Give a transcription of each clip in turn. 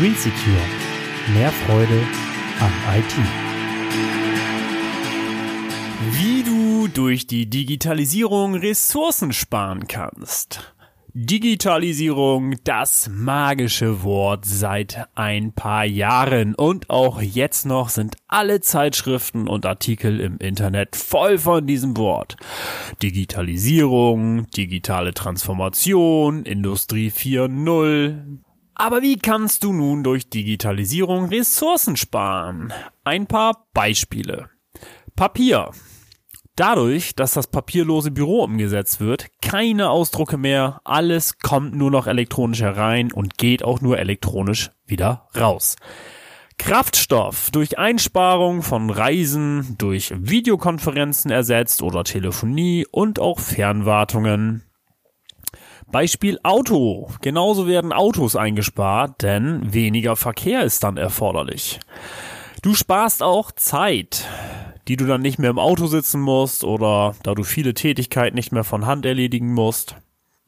Green Secure. Mehr Freude am IT. Wie du durch die Digitalisierung Ressourcen sparen kannst. Digitalisierung, das magische Wort seit ein paar Jahren und auch jetzt noch sind alle Zeitschriften und Artikel im Internet voll von diesem Wort. Digitalisierung, digitale Transformation, Industrie 4.0. Aber wie kannst du nun durch Digitalisierung Ressourcen sparen? Ein paar Beispiele. Papier. Dadurch, dass das papierlose Büro umgesetzt wird, keine Ausdrucke mehr, alles kommt nur noch elektronisch herein und geht auch nur elektronisch wieder raus. Kraftstoff durch Einsparung von Reisen, durch Videokonferenzen ersetzt oder Telefonie und auch Fernwartungen. Beispiel Auto. Genauso werden Autos eingespart, denn weniger Verkehr ist dann erforderlich. Du sparst auch Zeit die du dann nicht mehr im Auto sitzen musst oder da du viele Tätigkeiten nicht mehr von Hand erledigen musst.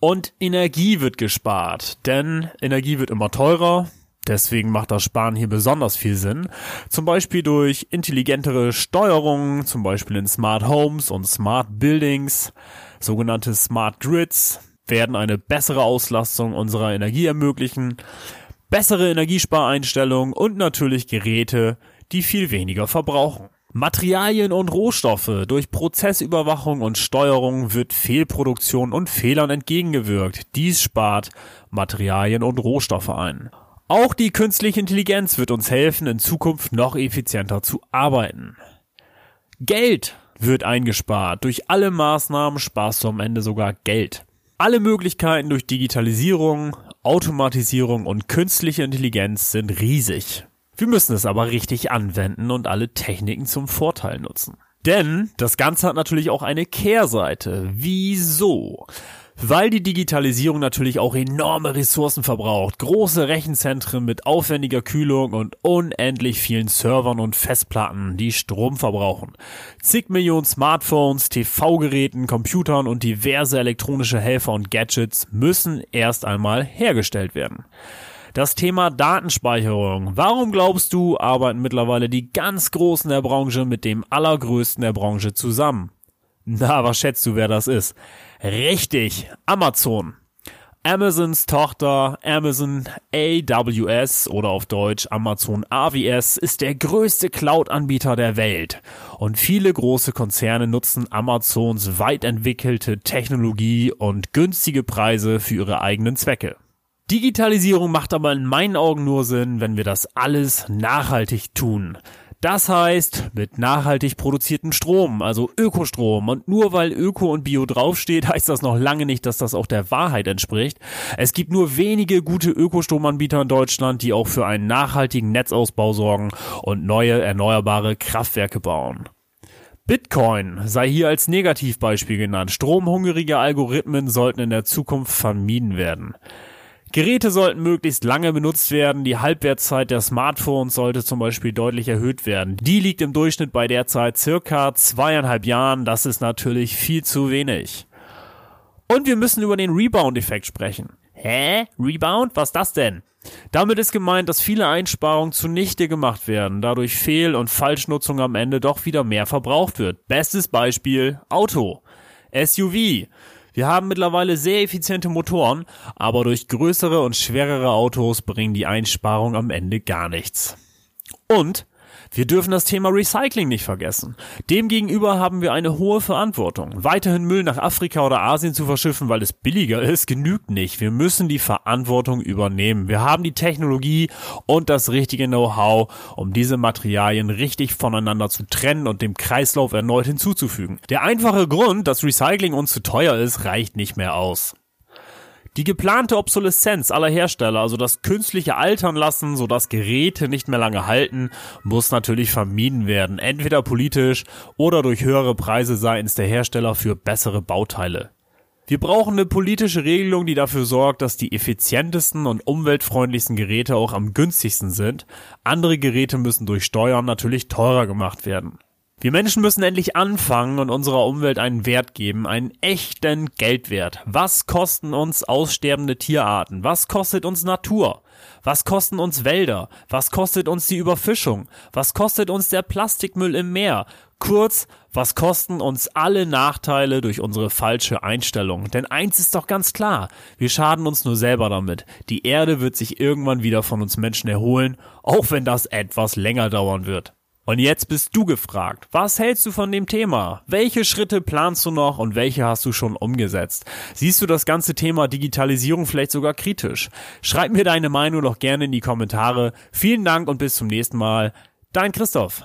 Und Energie wird gespart, denn Energie wird immer teurer. Deswegen macht das Sparen hier besonders viel Sinn. Zum Beispiel durch intelligentere Steuerungen, zum Beispiel in Smart Homes und Smart Buildings, sogenannte Smart Grids, werden eine bessere Auslastung unserer Energie ermöglichen, bessere Energiespareinstellungen und natürlich Geräte, die viel weniger verbrauchen. Materialien und Rohstoffe. Durch Prozessüberwachung und Steuerung wird Fehlproduktion und Fehlern entgegengewirkt. Dies spart Materialien und Rohstoffe ein. Auch die künstliche Intelligenz wird uns helfen, in Zukunft noch effizienter zu arbeiten. Geld wird eingespart. Durch alle Maßnahmen sparst du am Ende sogar Geld. Alle Möglichkeiten durch Digitalisierung, Automatisierung und künstliche Intelligenz sind riesig. Wir müssen es aber richtig anwenden und alle Techniken zum Vorteil nutzen. Denn das Ganze hat natürlich auch eine Kehrseite. Wieso? Weil die Digitalisierung natürlich auch enorme Ressourcen verbraucht. Große Rechenzentren mit aufwendiger Kühlung und unendlich vielen Servern und Festplatten, die Strom verbrauchen. Zig Millionen Smartphones, TV-Geräten, Computern und diverse elektronische Helfer und Gadgets müssen erst einmal hergestellt werden. Das Thema Datenspeicherung. Warum glaubst du, arbeiten mittlerweile die ganz Großen der Branche mit dem Allergrößten der Branche zusammen? Na, was schätzt du, wer das ist? Richtig, Amazon. Amazons Tochter Amazon AWS oder auf Deutsch Amazon AWS ist der größte Cloud-Anbieter der Welt und viele große Konzerne nutzen Amazons weit entwickelte Technologie und günstige Preise für ihre eigenen Zwecke. Digitalisierung macht aber in meinen Augen nur Sinn, wenn wir das alles nachhaltig tun. Das heißt, mit nachhaltig produziertem Strom, also Ökostrom. Und nur weil Öko und Bio draufsteht, heißt das noch lange nicht, dass das auch der Wahrheit entspricht. Es gibt nur wenige gute Ökostromanbieter in Deutschland, die auch für einen nachhaltigen Netzausbau sorgen und neue erneuerbare Kraftwerke bauen. Bitcoin sei hier als Negativbeispiel genannt. Stromhungrige Algorithmen sollten in der Zukunft vermieden werden. Geräte sollten möglichst lange benutzt werden. Die Halbwertszeit der Smartphones sollte zum Beispiel deutlich erhöht werden. Die liegt im Durchschnitt bei derzeit circa zweieinhalb Jahren. Das ist natürlich viel zu wenig. Und wir müssen über den Rebound-Effekt sprechen. Hä? Rebound? Was das denn? Damit ist gemeint, dass viele Einsparungen zunichte gemacht werden, dadurch Fehl- und Falschnutzung am Ende doch wieder mehr verbraucht wird. Bestes Beispiel Auto. SUV. Wir haben mittlerweile sehr effiziente Motoren, aber durch größere und schwerere Autos bringen die Einsparungen am Ende gar nichts. Und wir dürfen das Thema Recycling nicht vergessen. Demgegenüber haben wir eine hohe Verantwortung. Weiterhin Müll nach Afrika oder Asien zu verschiffen, weil es billiger ist, genügt nicht. Wir müssen die Verantwortung übernehmen. Wir haben die Technologie und das richtige Know-how, um diese Materialien richtig voneinander zu trennen und dem Kreislauf erneut hinzuzufügen. Der einfache Grund, dass Recycling uns zu teuer ist, reicht nicht mehr aus. Die geplante Obsoleszenz aller Hersteller, also das künstliche Altern lassen, sodass Geräte nicht mehr lange halten, muss natürlich vermieden werden. Entweder politisch oder durch höhere Preise seitens der Hersteller für bessere Bauteile. Wir brauchen eine politische Regelung, die dafür sorgt, dass die effizientesten und umweltfreundlichsten Geräte auch am günstigsten sind. Andere Geräte müssen durch Steuern natürlich teurer gemacht werden. Wir Menschen müssen endlich anfangen und unserer Umwelt einen Wert geben, einen echten Geldwert. Was kosten uns aussterbende Tierarten? Was kostet uns Natur? Was kosten uns Wälder? Was kostet uns die Überfischung? Was kostet uns der Plastikmüll im Meer? Kurz, was kosten uns alle Nachteile durch unsere falsche Einstellung? Denn eins ist doch ganz klar, wir schaden uns nur selber damit. Die Erde wird sich irgendwann wieder von uns Menschen erholen, auch wenn das etwas länger dauern wird. Und jetzt bist du gefragt. Was hältst du von dem Thema? Welche Schritte planst du noch und welche hast du schon umgesetzt? Siehst du das ganze Thema Digitalisierung vielleicht sogar kritisch? Schreib mir deine Meinung doch gerne in die Kommentare. Vielen Dank und bis zum nächsten Mal. Dein Christoph.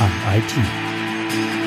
an IT.